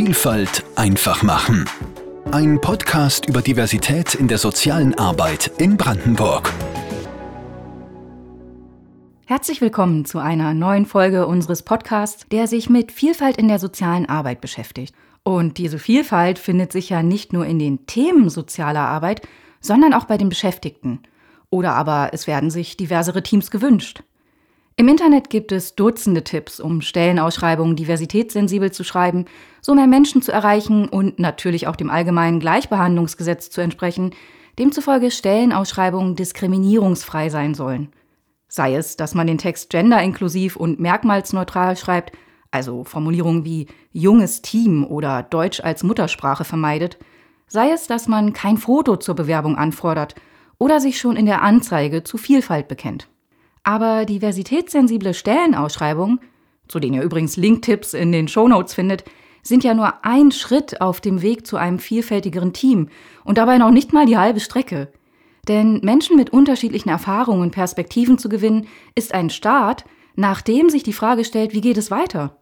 Vielfalt einfach machen. Ein Podcast über Diversität in der sozialen Arbeit in Brandenburg. Herzlich willkommen zu einer neuen Folge unseres Podcasts, der sich mit Vielfalt in der sozialen Arbeit beschäftigt. Und diese Vielfalt findet sich ja nicht nur in den Themen sozialer Arbeit, sondern auch bei den Beschäftigten. Oder aber es werden sich diversere Teams gewünscht. Im Internet gibt es Dutzende Tipps, um Stellenausschreibungen diversitätssensibel zu schreiben, so mehr Menschen zu erreichen und natürlich auch dem allgemeinen Gleichbehandlungsgesetz zu entsprechen, demzufolge Stellenausschreibungen diskriminierungsfrei sein sollen. Sei es, dass man den Text genderinklusiv und merkmalsneutral schreibt, also Formulierungen wie junges Team oder Deutsch als Muttersprache vermeidet, sei es, dass man kein Foto zur Bewerbung anfordert oder sich schon in der Anzeige zu Vielfalt bekennt. Aber diversitätssensible Stellenausschreibungen, zu denen ihr übrigens Linktipps in den Shownotes findet, sind ja nur ein Schritt auf dem Weg zu einem vielfältigeren Team und dabei noch nicht mal die halbe Strecke. Denn Menschen mit unterschiedlichen Erfahrungen und Perspektiven zu gewinnen, ist ein Start, nachdem sich die Frage stellt, wie geht es weiter?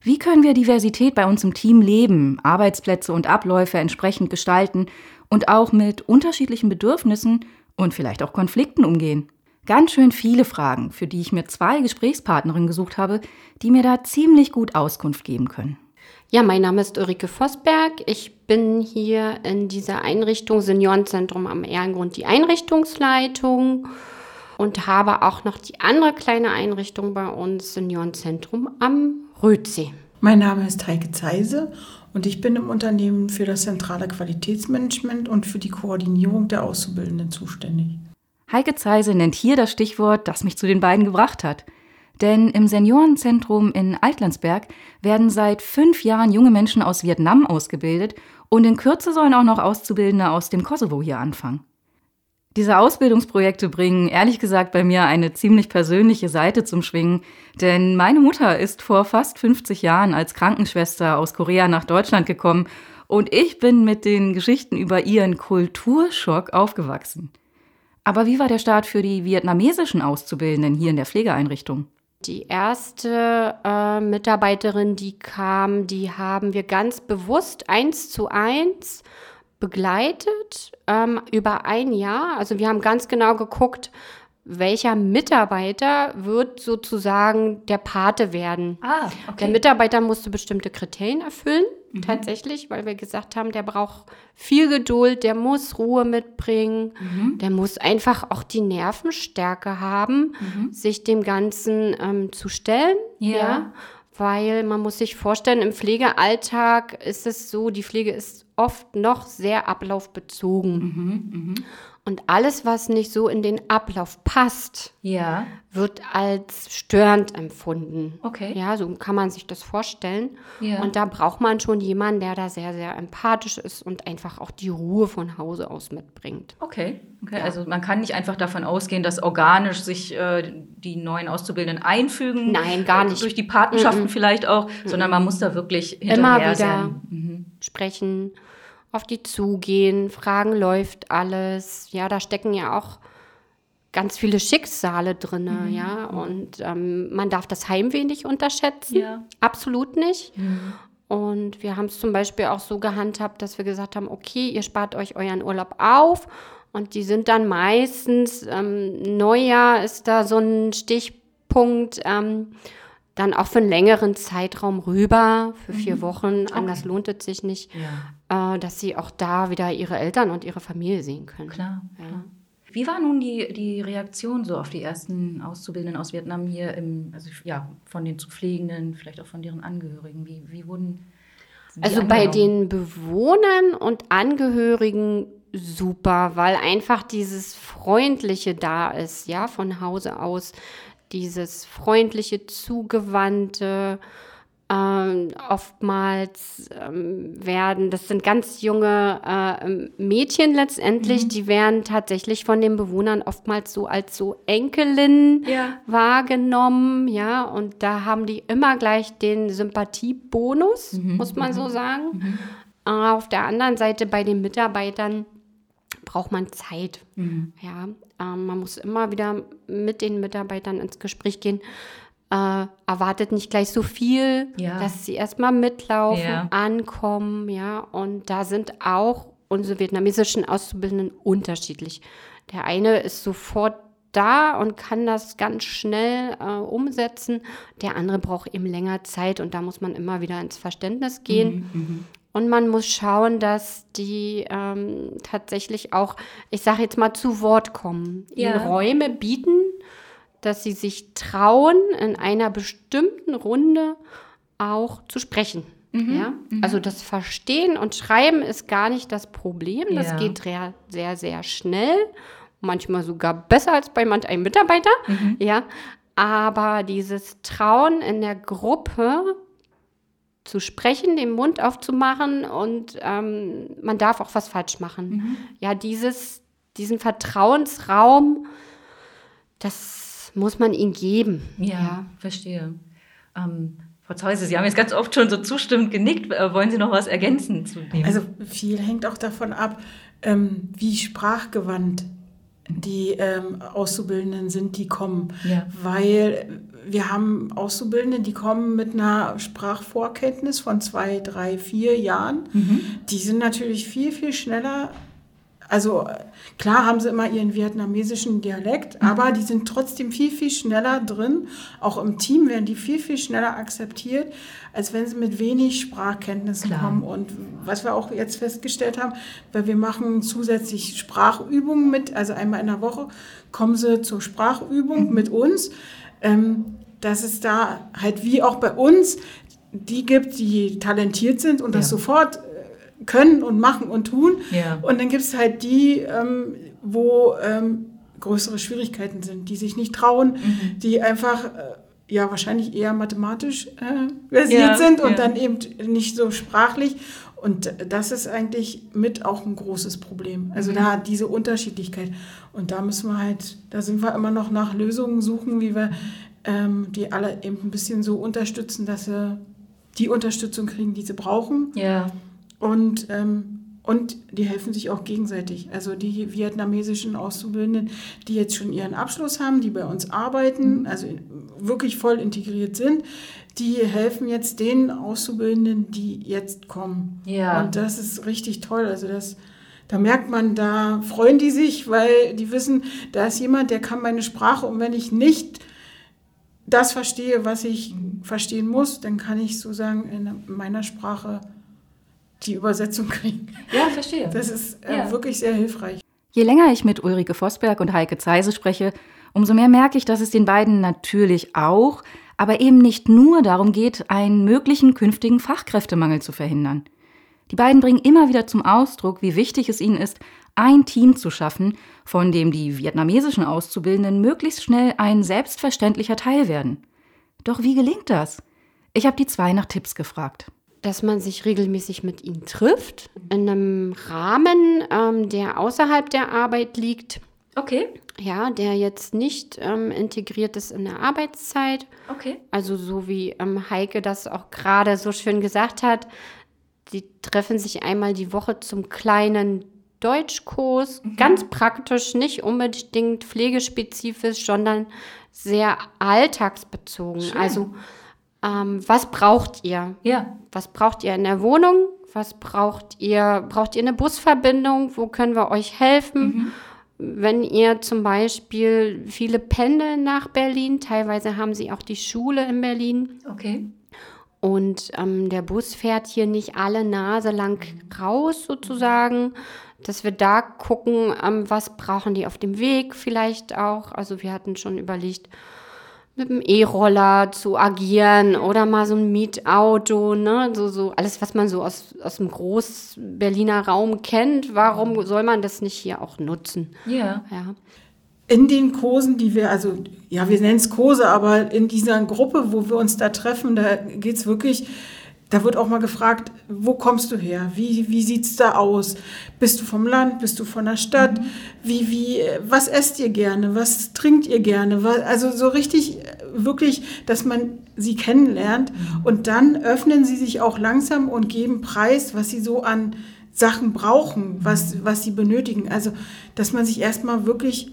Wie können wir Diversität bei uns im Team leben, Arbeitsplätze und Abläufe entsprechend gestalten und auch mit unterschiedlichen Bedürfnissen und vielleicht auch Konflikten umgehen? Ganz schön viele Fragen, für die ich mir zwei Gesprächspartnerinnen gesucht habe, die mir da ziemlich gut Auskunft geben können. Ja, mein Name ist Ulrike Vosberg. Ich bin hier in dieser Einrichtung Seniorenzentrum am Ehrengrund die Einrichtungsleitung und habe auch noch die andere kleine Einrichtung bei uns, Seniorenzentrum am Rötsee. Mein Name ist Heike Zeise und ich bin im Unternehmen für das zentrale Qualitätsmanagement und für die Koordinierung der Auszubildenden zuständig. Heike Zeise nennt hier das Stichwort, das mich zu den beiden gebracht hat. Denn im Seniorenzentrum in Altlandsberg werden seit fünf Jahren junge Menschen aus Vietnam ausgebildet und in Kürze sollen auch noch Auszubildende aus dem Kosovo hier anfangen. Diese Ausbildungsprojekte bringen ehrlich gesagt bei mir eine ziemlich persönliche Seite zum Schwingen, denn meine Mutter ist vor fast 50 Jahren als Krankenschwester aus Korea nach Deutschland gekommen und ich bin mit den Geschichten über ihren Kulturschock aufgewachsen. Aber wie war der Start für die vietnamesischen Auszubildenden hier in der Pflegeeinrichtung? Die erste äh, Mitarbeiterin, die kam, die haben wir ganz bewusst eins zu eins begleitet ähm, über ein Jahr. Also wir haben ganz genau geguckt, welcher Mitarbeiter wird sozusagen der Pate werden. Ah, okay. Der Mitarbeiter musste bestimmte Kriterien erfüllen, mhm. tatsächlich, weil wir gesagt haben, der braucht viel Geduld, der muss Ruhe mitbringen, mhm. der muss einfach auch die Nervenstärke haben, mhm. sich dem Ganzen ähm, zu stellen. ja? ja? weil man muss sich vorstellen, im Pflegealltag ist es so, die Pflege ist oft noch sehr ablaufbezogen. Mhm, mh. Und alles, was nicht so in den Ablauf passt, ja. Wird als störend empfunden. Okay. Ja, so kann man sich das vorstellen. Ja. Und da braucht man schon jemanden, der da sehr, sehr empathisch ist und einfach auch die Ruhe von Hause aus mitbringt. Okay. okay. Ja. Also man kann nicht einfach davon ausgehen, dass organisch sich äh, die neuen Auszubildenden einfügen. Nein, gar nicht. Durch die Patenschaften mhm. vielleicht auch, mhm. sondern man muss da wirklich hinterher Immer wieder sein. Mhm. sprechen auf die zugehen, fragen, läuft alles. Ja, da stecken ja auch ganz viele Schicksale drin, mhm. ja. Und ähm, man darf das Heimweh nicht unterschätzen. Ja. Absolut nicht. Mhm. Und wir haben es zum Beispiel auch so gehandhabt, dass wir gesagt haben, okay, ihr spart euch euren Urlaub auf. Und die sind dann meistens, ähm, Neujahr ist da so ein Stichpunkt, ähm, dann auch für einen längeren Zeitraum rüber, für vier mhm. Wochen, anders okay. lohnt es sich nicht, ja. äh, dass sie auch da wieder ihre Eltern und ihre Familie sehen können. Klar, ja. klar. Wie war nun die, die Reaktion so auf die ersten Auszubildenden aus Vietnam hier, im, also ja, von den zu Pflegenden, vielleicht auch von deren Angehörigen? Wie, wie wurden Also bei den Bewohnern und Angehörigen super, weil einfach dieses Freundliche da ist, ja, von Hause aus dieses freundliche, zugewandte, ähm, oftmals ähm, werden, das sind ganz junge äh, Mädchen letztendlich, mhm. die werden tatsächlich von den Bewohnern oftmals so als so Enkelin ja. wahrgenommen, ja, und da haben die immer gleich den Sympathiebonus, mhm. muss man mhm. so sagen. Mhm. Äh, auf der anderen Seite bei den Mitarbeitern braucht man Zeit. Mhm. Ja, ähm, man muss immer wieder mit den Mitarbeitern ins Gespräch gehen. Äh, erwartet nicht gleich so viel, Ja. dass sie erstmal mitlaufen, Ja. ankommen, ja. Und da sind auch unsere vietnamesischen Auszubildenden unterschiedlich. Der eine ist sofort da und kann das ganz schnell äh, umsetzen. Der andere braucht eben länger Zeit und da muss man immer wieder ins Verständnis gehen. Mhm, Und man muss schauen, dass die ähm, tatsächlich auch, ich sage jetzt mal, zu Wort kommen. Ja. Ihnen Räume bieten, dass sie sich trauen, in einer bestimmten Runde auch zu sprechen. Mhm, Ja? Also das Verstehen und Schreiben ist gar nicht das Problem. Das Ja. geht sehr, sehr, sehr schnell. Manchmal sogar besser als bei manch einem Mitarbeiter. Mhm. Ja. Aber dieses Trauen in der Gruppe zu sprechen, den Mund aufzumachen und ähm, man darf auch was falsch machen. Mhm. Ja, dieses, diesen Vertrauensraum, das muss man ihnen geben. Ja, verstehe. Ähm, Frau Zeuse, Sie haben jetzt ganz oft schon so zustimmend genickt. Äh, wollen Sie noch was ergänzen zu dem? Also viel hängt auch davon ab, ähm, wie sprachgewandt die ähm, Auszubildenden sind, die kommen. Ja. Weil wir haben Auszubildende, die kommen mit einer Sprachvorkenntnis von zwei, drei, vier Jahren. Die sind natürlich viel, viel schneller. Also klar haben sie immer ihren vietnamesischen Dialekt, aber die sind trotzdem viel, viel schneller drin. Auch im Team werden die viel, viel schneller akzeptiert, als wenn sie mit wenig Sprachkenntnissen Klar. kommen. Und was wir auch jetzt festgestellt haben, weil wir machen zusätzlich Sprachübungen mit, also einmal in der Woche kommen sie zur Sprachübung mit uns, ähm, dass es da halt wie auch bei uns die gibt, die talentiert sind und das Ja. sofort können und machen und tun. Ja. Und dann gibt es halt die, ähm, wo ähm, größere Schwierigkeiten sind, die sich nicht trauen, Mhm. die einfach äh, ja wahrscheinlich eher mathematisch äh, versiert Ja, sind und ja. dann eben nicht so sprachlich. Und das ist eigentlich mit auch ein großes Problem. Also Mhm. da diese Unterschiedlichkeit. Und da müssen wir halt, da sind wir immer noch nach Lösungen suchen, wie wir ähm, die alle eben ein bisschen so unterstützen, dass sie die Unterstützung kriegen, die sie brauchen. ja. Und, ähm, und die helfen sich auch gegenseitig. Also die vietnamesischen Auszubildenden, die jetzt schon ihren Abschluss haben, die bei uns arbeiten, also in- wirklich voll integriert sind, die helfen jetzt den Auszubildenden, die jetzt kommen. Ja. Und das ist richtig toll. Also das, da merkt man, da freuen die sich, weil die wissen, da ist jemand, der kann meine Sprache und wenn ich nicht das verstehe, was ich verstehen muss, dann kann ich sozusagen in meiner Sprache die Übersetzung kriegen. ja, verstehe. Das ist äh, Ja. wirklich sehr hilfreich. Je länger ich mit Ulrike Vosberg und Heike Zeise spreche, umso mehr merke ich, dass es den beiden natürlich auch, aber eben nicht nur darum geht, einen möglichen künftigen Fachkräftemangel zu verhindern. Die beiden bringen immer wieder zum Ausdruck, wie wichtig es ihnen ist, ein Team zu schaffen, von dem die vietnamesischen Auszubildenden möglichst schnell ein selbstverständlicher Teil werden. Doch wie gelingt das? Ich habe die zwei nach Tipps gefragt. Dass man sich regelmäßig mit ihnen trifft, in einem Rahmen, ähm, der außerhalb der Arbeit liegt, Okay, ja, der jetzt nicht ähm, integriert ist in der Arbeitszeit. okay. Also so wie ähm, Heike das auch gerade so schön gesagt hat, die treffen sich einmal die Woche zum kleinen Deutschkurs, ganz praktisch, nicht unbedingt pflegespezifisch, sondern sehr alltagsbezogen. Schön. Also ähm, was braucht ihr? Ja, Was braucht ihr in der Wohnung? Was braucht ihr? Braucht ihr eine Busverbindung? Wo können wir euch helfen? Wenn ihr zum Beispiel viele pendeln nach Berlin, teilweise haben sie auch die Schule in Berlin okay. und ähm, der Bus fährt hier nicht alle Nase lang raus sozusagen, dass wir da gucken, ähm, was brauchen die auf dem Weg vielleicht auch. Also wir hatten schon überlegt, mit dem E-Roller zu agieren oder mal so ein Mietauto, ne? So, so alles, was man so aus, aus dem Groß-Berliner Raum kennt. Warum soll man das nicht hier auch nutzen? Ja. Ja. In den Kursen, die wir, also ja, wir nennen es Kurse, aber in dieser Gruppe, wo wir uns da treffen, da geht es wirklich, da wird auch mal gefragt, wo kommst du her? Wie, wie sieht es da aus? Bist du vom Land? Bist du von der Stadt? Wie, wie, äh, was esst ihr gerne? Was trinkt ihr gerne? Was, also so richtig, äh, wirklich, dass man sie kennenlernt. Und dann öffnen sie sich auch langsam und geben Preis, was sie so an Sachen brauchen, was, was sie benötigen. Also, dass man sich erstmal wirklich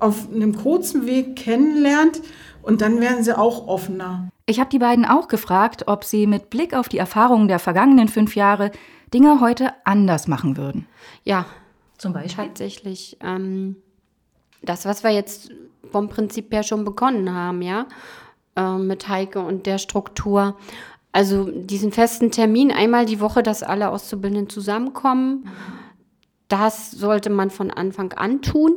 auf einem kurzen Weg kennenlernt Und dann werden sie auch offener. Ich habe die beiden auch gefragt, ob sie mit Blick auf die Erfahrungen der vergangenen fünf Jahre Dinge heute anders machen würden. Ja, Zum Beispiel? tatsächlich. Ähm, das, was wir jetzt vom Prinzip her schon begonnen haben, ja, äh, mit Heike und der Struktur. Also diesen festen Termin einmal die Woche, dass alle Auszubildenden zusammenkommen, das sollte man von Anfang an tun.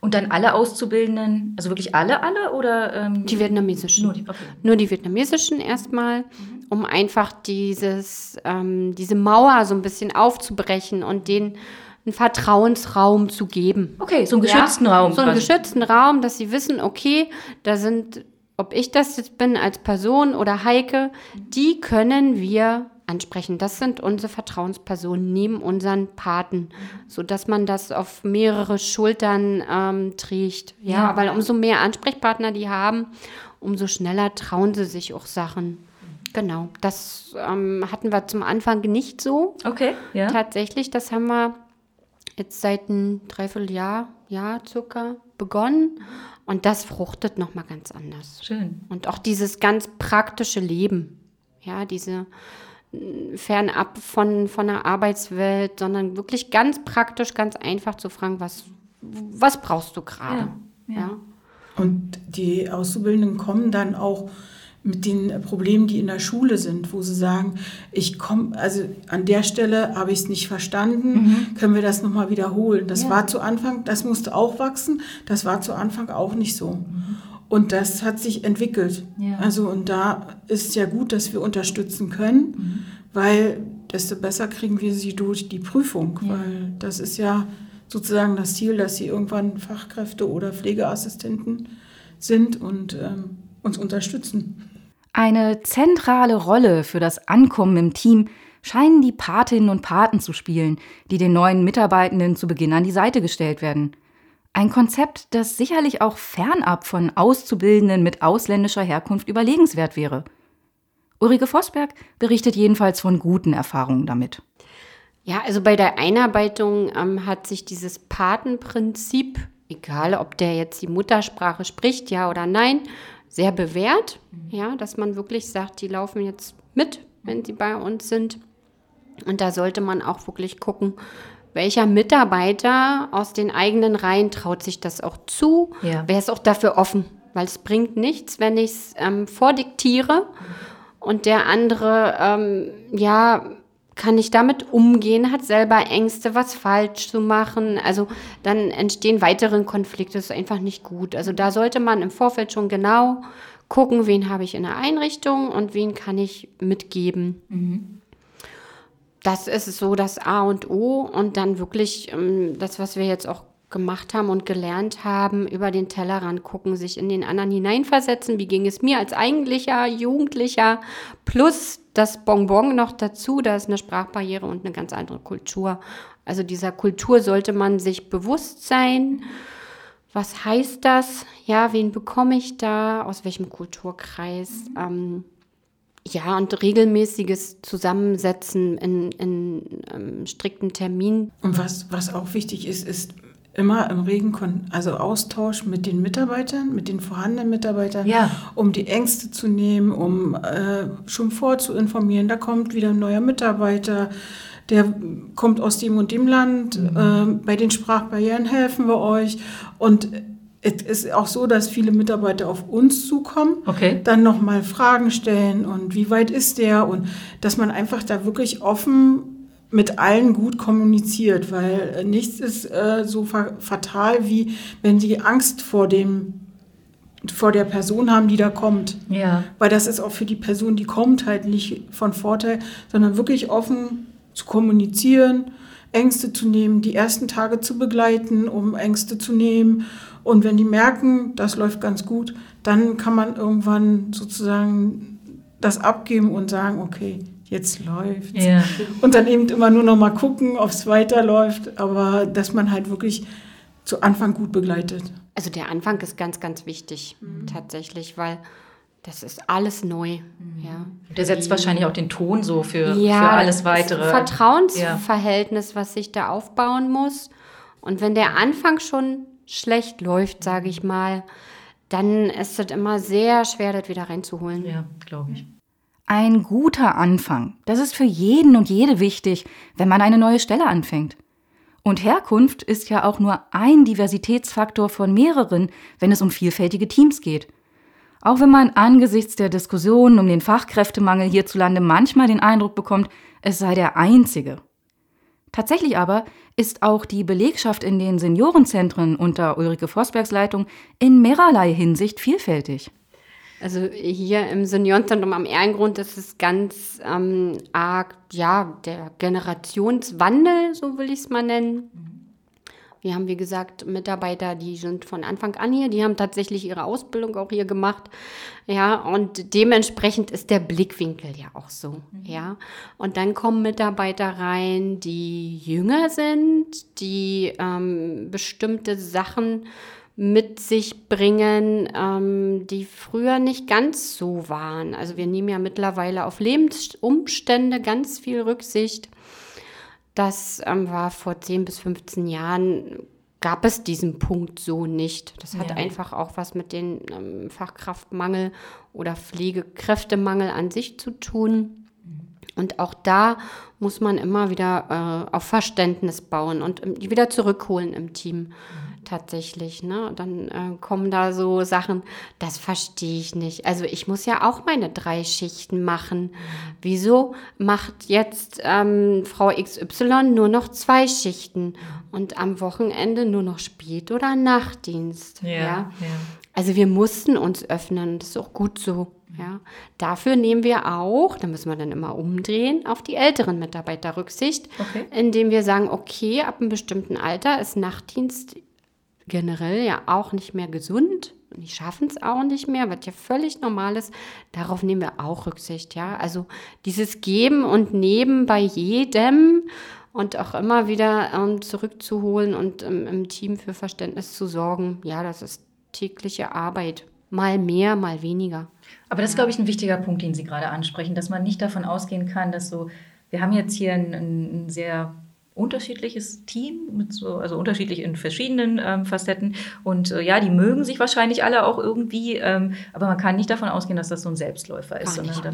Und dann alle Auszubildenden, also wirklich alle, alle oder? Ähm, Die vietnamesischen. Nur die, okay. Nur die vietnamesischen erstmal, um einfach dieses, ähm, diese Mauer so ein bisschen aufzubrechen und denen einen Vertrauensraum zu geben. Okay, so einen geschützten Raum. So einen quasi. geschützten Raum, dass sie wissen, okay, da sind, ob ich das jetzt bin als Person oder Heike, die können wir ansprechen. Das sind unsere Vertrauenspersonen neben unseren Paten, sodass man das auf mehrere Schultern ähm, trägt. Ja, Ja. weil umso mehr Ansprechpartner die haben, umso schneller trauen sie sich auch Sachen. Genau, das ähm, hatten wir zum Anfang nicht so. Okay, ja. Tatsächlich, das haben wir jetzt seit einem Dreivierteljahr, Jahr circa begonnen. Und das fruchtet nochmal ganz anders. Schön. Und auch dieses ganz praktische Leben, ja, diese fernab von, von der Arbeitswelt, sondern wirklich ganz praktisch, ganz einfach zu fragen, was, was brauchst du gerade? Ja, ja. ja. Und die Auszubildenden kommen dann auch mit den Problemen, die in der Schule sind, wo sie sagen, ich komme, also an der Stelle habe ich es nicht verstanden, können wir das nochmal wiederholen. Das Ja. war zu Anfang, das musste auch wachsen, das war zu Anfang auch nicht so. Und das hat sich entwickelt. Ja. Also und da ist es ja gut, dass wir unterstützen können, weil desto besser kriegen wir sie durch die Prüfung, weil das ist ja sozusagen das Ziel, dass sie irgendwann Fachkräfte oder Pflegeassistenten sind und ähm, uns unterstützen. Eine zentrale Rolle für das Ankommen im Team scheinen die Patinnen und Paten zu spielen, die den neuen Mitarbeitenden zu Beginn an die Seite gestellt werden. Ein Konzept, das sicherlich auch fernab von Auszubildenden mit ausländischer Herkunft überlegenswert wäre. Ulrike Vosberg berichtet jedenfalls von guten Erfahrungen damit. Ja, also bei der Einarbeitung ähm, hat sich dieses Patenprinzip, egal ob der jetzt die Muttersprache spricht, ja oder nein, sehr bewährt. Ja, dass man wirklich sagt, die laufen jetzt mit, wenn sie bei uns sind. Und da sollte man auch wirklich gucken, welcher Mitarbeiter aus den eigenen Reihen traut sich das auch zu? Ja. Wer ist auch dafür offen? Weil es bringt nichts, wenn ich es ähm, vordiktiere und der andere, ähm, ja, kann nicht damit umgehen, hat selber Ängste, was falsch zu machen. Also dann entstehen weitere Konflikte, das ist einfach nicht gut. Also da sollte man im Vorfeld schon genau gucken, wen habe ich in der Einrichtung und wen kann ich mitgeben. Das ist so das A und O und dann wirklich ähm, das, was wir jetzt auch gemacht haben und gelernt haben, über den Tellerrand gucken, sich in den anderen hineinversetzen. Wie ging es mir als eigentlicher Jugendlicher? Plus das Bonbon noch dazu, da ist eine Sprachbarriere und eine ganz andere Kultur. Also dieser Kultur sollte man sich bewusst sein. Was heißt das? Ja, wen bekomme ich da? Aus welchem Kulturkreis? Ähm, ja, und regelmäßiges Zusammensetzen in, in ähm, strikten Terminen. Und was, was auch wichtig ist, ist immer im regen also Austausch mit den Mitarbeitern, mit den vorhandenen Mitarbeitern, Ja. um die Ängste zu nehmen, um äh, schon vorzuinformieren, da kommt wieder ein neuer Mitarbeiter, der kommt aus dem und dem Land, äh, bei den Sprachbarrieren helfen wir euch. Und es ist auch so, dass viele Mitarbeiter auf uns zukommen, Okay. dann nochmal Fragen stellen und wie weit ist der und dass man einfach da wirklich offen mit allen gut kommuniziert, weil äh, nichts ist äh, so fa fatal, wie wenn sie Angst vor dem vor der Person haben, die da kommt. Ja. Weil das ist auch für die Person, die kommt, halt nicht von Vorteil, sondern wirklich offen zu kommunizieren, Ängste zu nehmen, die ersten Tage zu begleiten, um Ängste zu nehmen. Und wenn die merken, das läuft ganz gut, dann kann man irgendwann sozusagen das abgeben und sagen, okay, jetzt läuft's. Ja. Und dann eben immer nur noch mal gucken, ob es weiterläuft, aber dass man halt wirklich zu Anfang gut begleitet. Also der Anfang ist ganz, ganz wichtig tatsächlich, weil das ist alles neu. Ja. Der setzt wahrscheinlich auch den Ton so für, ja, für alles weitere. ein Vertrauensverhältnis, was sich da aufbauen muss. Und wenn der Anfang schon schlecht läuft, sage ich mal, dann ist es immer sehr schwer, das wieder reinzuholen. Ja, glaube ich. Ein guter Anfang. Das ist für jeden und jede wichtig, wenn man eine neue Stelle anfängt. Und Herkunft ist ja auch nur ein Diversitätsfaktor von mehreren, wenn es um vielfältige Teams geht. Auch wenn man angesichts der Diskussionen um den Fachkräftemangel hierzulande manchmal den Eindruck bekommt, es sei der einzige. Tatsächlich aber ist auch die Belegschaft in den Seniorenzentren unter Ulrike Vosbergs Leitung in mehrerlei Hinsicht vielfältig. Also hier im Seniorenzentrum am Ehrengrund ist es ganz ähm, arg, ja, der Generationswandel, so will ich es mal nennen. Wir haben, wie gesagt, Mitarbeiter, die sind von Anfang an hier, die haben tatsächlich ihre Ausbildung auch hier gemacht. Ja, und dementsprechend ist der Blickwinkel ja auch so. Mhm. Ja, und dann kommen Mitarbeiter rein, die jünger sind, die ähm, bestimmte Sachen mit sich bringen, ähm, die früher nicht ganz so waren. Also wir nehmen ja mittlerweile auf Lebensumstände ganz viel Rücksicht. Das ähm, war vor 10 bis 15 Jahren, gab es diesen Punkt so nicht. Das hat ja. einfach auch was mit dem ähm, Fachkraftmangel oder Pflegekräftemangel an sich zu tun. Und auch da muss man immer wieder äh, auf Verständnis bauen und ähm, wieder zurückholen im Team. Tatsächlich. Ne? Dann äh, kommen da so Sachen, das verstehe ich nicht. Also ich muss ja auch meine drei Schichten machen. Wieso macht jetzt ähm, Frau XY nur noch zwei Schichten und am Wochenende nur noch Spät- oder Nachtdienst? Ja, ja? ja. Also wir mussten uns öffnen, das ist auch gut so. Ja, dafür nehmen wir auch, da müssen wir dann immer umdrehen, auf die älteren Mitarbeiter Rücksicht, okay. indem wir sagen, okay, ab einem bestimmten Alter ist Nachtdienst generell ja auch nicht mehr gesund und die schaffen es auch nicht mehr, was ja völlig normal ist. Darauf nehmen wir auch Rücksicht, ja. Also dieses Geben und Nehmen bei jedem und auch immer wieder ähm, zurückzuholen und ähm, im Team für Verständnis zu sorgen, ja, das ist tägliche Arbeit. Mal mehr, mal weniger. Aber das ist, glaube ich, ein wichtiger Punkt, den Sie gerade ansprechen, dass man nicht davon ausgehen kann, dass so, wir haben jetzt hier ein, ein sehr unterschiedliches Team, mit so, also unterschiedlich in verschiedenen ähm, Facetten. Und äh, ja, die mögen sich wahrscheinlich alle auch irgendwie, ähm, aber man kann nicht davon ausgehen, dass das so ein Selbstläufer ist, sondern da,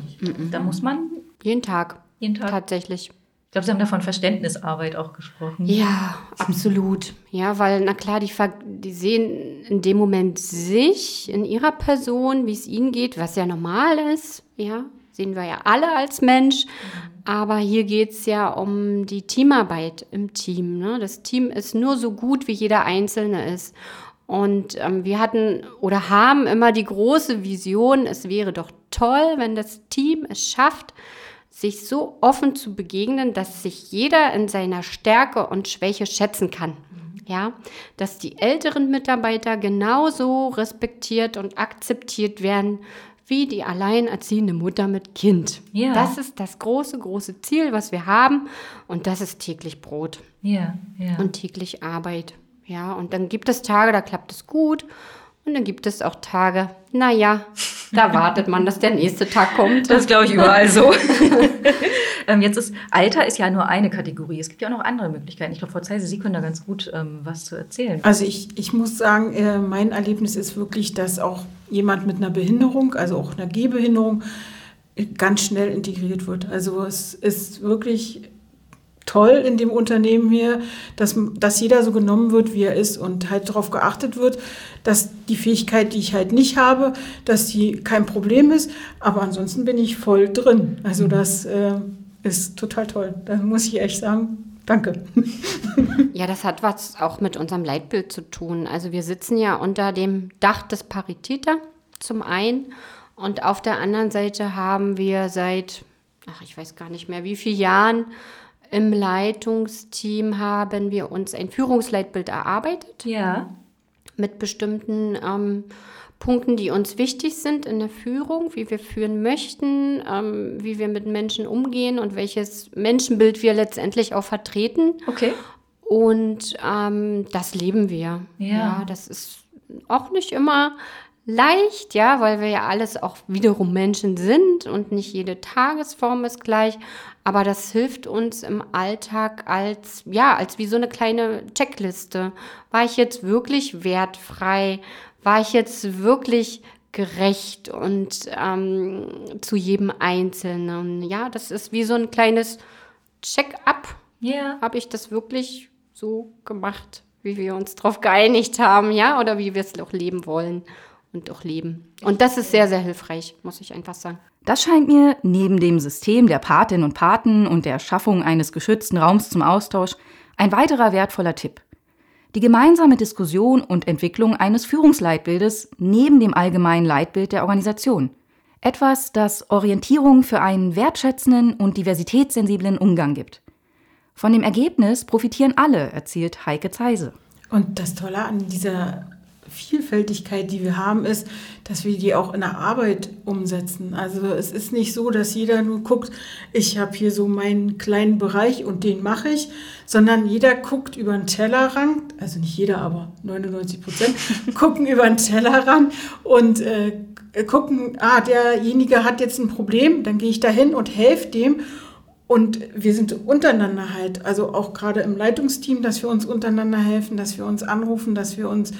da, muss man. Jeden Tag. Jeden Tag. Tatsächlich. Ich glaube, Sie haben da von Verständnisarbeit auch gesprochen. Ja, absolut. Ja, weil, na klar, die, die sehen in dem Moment sich, in ihrer Person, wie es ihnen geht, was ja normal ist. Ja, sehen wir ja alle als Mensch. Aber hier geht es ja um die Teamarbeit im Team. Ne? Das Team ist nur so gut, wie jeder Einzelne ist. Und ähm, wir hatten oder haben immer die große Vision, es wäre doch toll, wenn das Team es schafft, sich so offen zu begegnen, dass sich jeder in seiner Stärke und Schwäche schätzen kann. Ja, dass die älteren Mitarbeiter genauso respektiert und akzeptiert werden wie die alleinerziehende Mutter mit Kind. Ja. Das ist das große, große Ziel, was wir haben. Und das ist täglich Brot. Ja, ja. Und täglich Arbeit. Ja, und dann gibt es Tage, da klappt es gut. Und dann gibt es auch Tage, naja, da wartet man, dass der nächste Tag kommt. Das glaube ich überall so. ähm, jetzt ist Alter ist ja nur eine Kategorie. Es gibt ja auch noch andere Möglichkeiten. Ich glaube, Frau Zeise, Sie können da ganz gut ähm, was zu erzählen. Also ich, ich muss sagen, äh, mein Erlebnis ist wirklich, dass auch jemand mit einer Behinderung, also auch einer Gehbehinderung, ganz schnell integriert wird. Also es ist wirklich toll in dem Unternehmen hier, dass, dass jeder so genommen wird, wie er ist und halt darauf geachtet wird, dass die Fähigkeit, die ich halt nicht habe, dass die kein Problem ist. Aber ansonsten bin ich voll drin. Also das äh, ist total toll. Da muss ich echt sagen, Danke. Ja, das hat was auch mit unserem Leitbild zu tun. Also wir sitzen ja unter dem Dach des Paritäter zum einen und auf der anderen Seite haben wir seit, ach, ich weiß gar nicht mehr, wie viele Jahren im Leitungsteam haben wir uns ein Führungsleitbild erarbeitet. Ja. Mit bestimmten ähm, Punkten, die uns wichtig sind in der Führung, wie wir führen möchten, ähm, wie wir mit Menschen umgehen und welches Menschenbild wir letztendlich auch vertreten. Okay. Und ähm, das leben wir. Ja. ja. Das ist auch nicht immer leicht, ja, weil wir ja alles auch wiederum Menschen sind und nicht jede Tagesform ist gleich. Aber das hilft uns im Alltag als, ja, als wie so eine kleine Checkliste. War ich jetzt wirklich wertfrei? War ich jetzt wirklich gerecht und ähm, zu jedem Einzelnen. Ja, das ist wie so ein kleines Check-up. Ja. Yeah. Habe ich das wirklich so gemacht, wie wir uns darauf geeinigt haben, ja, oder wie wir es auch leben wollen und auch leben. Und das ist sehr, sehr hilfreich, muss ich einfach sagen. Das scheint mir neben dem System der Patinnen und Paten und der Schaffung eines geschützten Raums zum Austausch ein weiterer wertvoller Tipp. Die gemeinsame Diskussion und Entwicklung eines Führungsleitbildes neben dem allgemeinen Leitbild der Organisation. Etwas, das Orientierung für einen wertschätzenden und diversitätssensiblen Umgang gibt. Von dem Ergebnis profitieren alle, erzählt Heike Zeise. Und das Tolle an dieser Vielfältigkeit, die wir haben, ist, dass wir die auch in der Arbeit umsetzen. Also es ist nicht so, dass jeder nur guckt, ich habe hier so meinen kleinen Bereich und den mache ich, sondern jeder guckt über den Tellerrand, also nicht jeder, aber 99 Prozent gucken über den Tellerrand und äh, gucken, ah, derjenige hat jetzt ein Problem, dann gehe ich dahin und helfe dem. Und wir sind untereinander halt, also auch gerade im Leitungsteam, dass wir uns untereinander helfen, dass wir uns anrufen, dass wir uns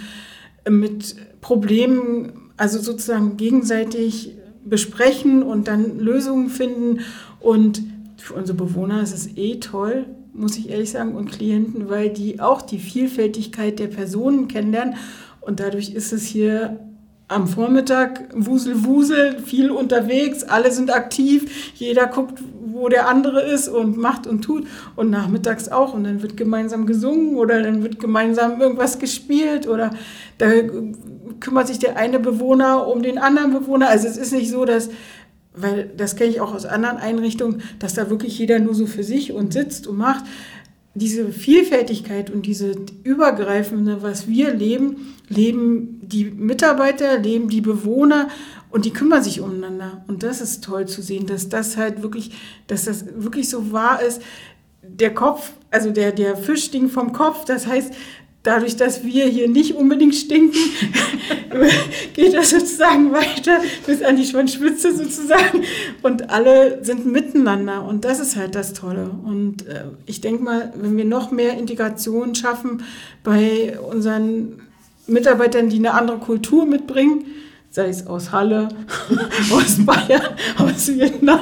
mit Problemen, also sozusagen gegenseitig besprechen und dann Lösungen finden. Und für unsere Bewohner ist es eh toll, muss ich ehrlich sagen, und Klienten, weil die auch die Vielfältigkeit der Personen kennenlernen. Und dadurch ist es hier am Vormittag Wusel, Wusel, viel unterwegs, alle sind aktiv, jeder guckt, wo der andere ist und macht und tut und nachmittags auch und dann wird gemeinsam gesungen oder dann wird gemeinsam irgendwas gespielt oder da kümmert sich der eine Bewohner um den anderen Bewohner. Also es ist nicht so, dass weil das kenne ich auch aus anderen Einrichtungen, dass da wirklich jeder nur so für sich und sitzt und macht diese Vielfältigkeit und diese übergreifende, was wir leben, leben die Mitarbeiter, leben die Bewohner und die kümmern sich umeinander. Und das ist toll zu sehen, dass das halt wirklich, dass das wirklich so wahr ist. Der Kopf, also der, der Fischding vom Kopf, das heißt, dadurch, dass wir hier nicht unbedingt stinken, geht das sozusagen weiter bis an die Schwanzspitze sozusagen. Und alle sind miteinander. Und das ist halt das Tolle. Und äh, ich denke mal, wenn wir noch mehr Integration schaffen bei unseren Mitarbeitern, die eine andere Kultur mitbringen, sei es aus Halle, aus Bayern, aus Vietnam,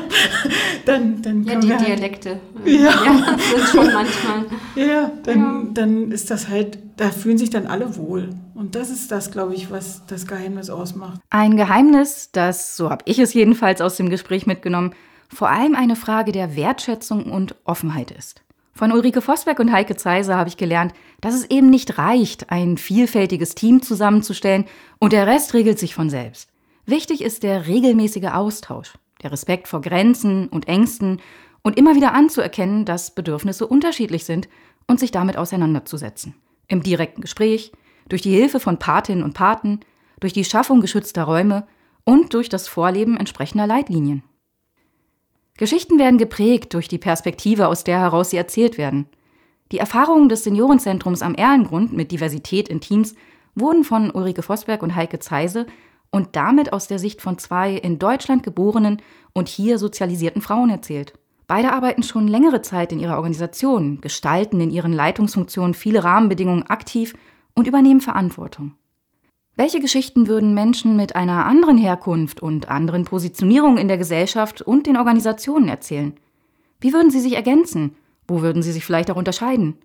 dann, dann Ja, die halt, Dialekte. Ja. ja, sind schon manchmal. Ja, dann, ja. dann ist das halt, da fühlen sich dann alle wohl. Und das ist das, glaube ich, was das Geheimnis ausmacht. Ein Geheimnis, das, so habe ich es jedenfalls aus dem Gespräch mitgenommen, vor allem eine Frage der Wertschätzung und Offenheit ist. Von Ulrike Vosberg und Heike Zeiser habe ich gelernt, dass es eben nicht reicht, ein vielfältiges Team zusammenzustellen und der Rest regelt sich von selbst. Wichtig ist der regelmäßige Austausch, der Respekt vor Grenzen und Ängsten und immer wieder anzuerkennen, dass Bedürfnisse unterschiedlich sind und sich damit auseinanderzusetzen. Im direkten Gespräch, durch die Hilfe von Patinnen und Paten, durch die Schaffung geschützter Räume und durch das Vorleben entsprechender Leitlinien. Geschichten werden geprägt durch die Perspektive, aus der heraus sie erzählt werden. Die Erfahrungen des Seniorenzentrums am Erlengrund mit Diversität in Teams wurden von Ulrike Vosberg und Heike Zeise und damit aus der Sicht von zwei in Deutschland geborenen und hier sozialisierten Frauen erzählt. Beide arbeiten schon längere Zeit in ihrer Organisation, gestalten in ihren Leitungsfunktionen viele Rahmenbedingungen aktiv und übernehmen Verantwortung. Welche Geschichten würden Menschen mit einer anderen Herkunft und anderen Positionierungen in der Gesellschaft und den Organisationen erzählen? Wie würden sie sich ergänzen? Wo würden sie sich vielleicht auch unterscheiden?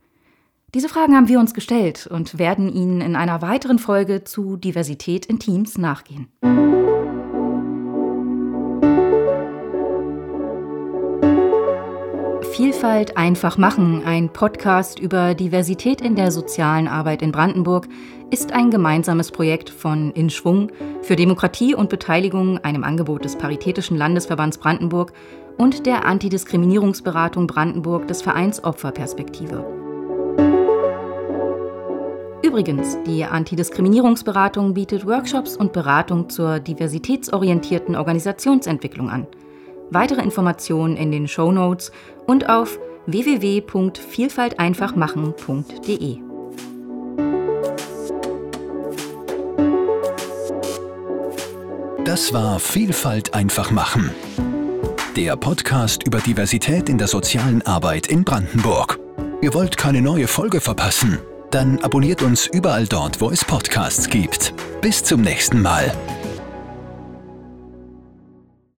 Diese Fragen haben wir uns gestellt und werden Ihnen in einer weiteren Folge zu Diversität in Teams nachgehen. Vielfalt einfach machen, ein Podcast über Diversität in der sozialen Arbeit in Brandenburg, ist ein gemeinsames Projekt von In Schwung für Demokratie und Beteiligung, einem Angebot des Paritätischen Landesverbands Brandenburg und der Antidiskriminierungsberatung Brandenburg des Vereins Opferperspektive. Übrigens, die Antidiskriminierungsberatung bietet Workshops und Beratung zur diversitätsorientierten Organisationsentwicklung an. Weitere Informationen in den Show Notes und auf www.vielfalteinfachmachen.de. Das war Vielfalt einfach machen. Der Podcast über Diversität in der sozialen Arbeit in Brandenburg. Ihr wollt keine neue Folge verpassen? Dann abonniert uns überall dort, wo es Podcasts gibt. Bis zum nächsten Mal.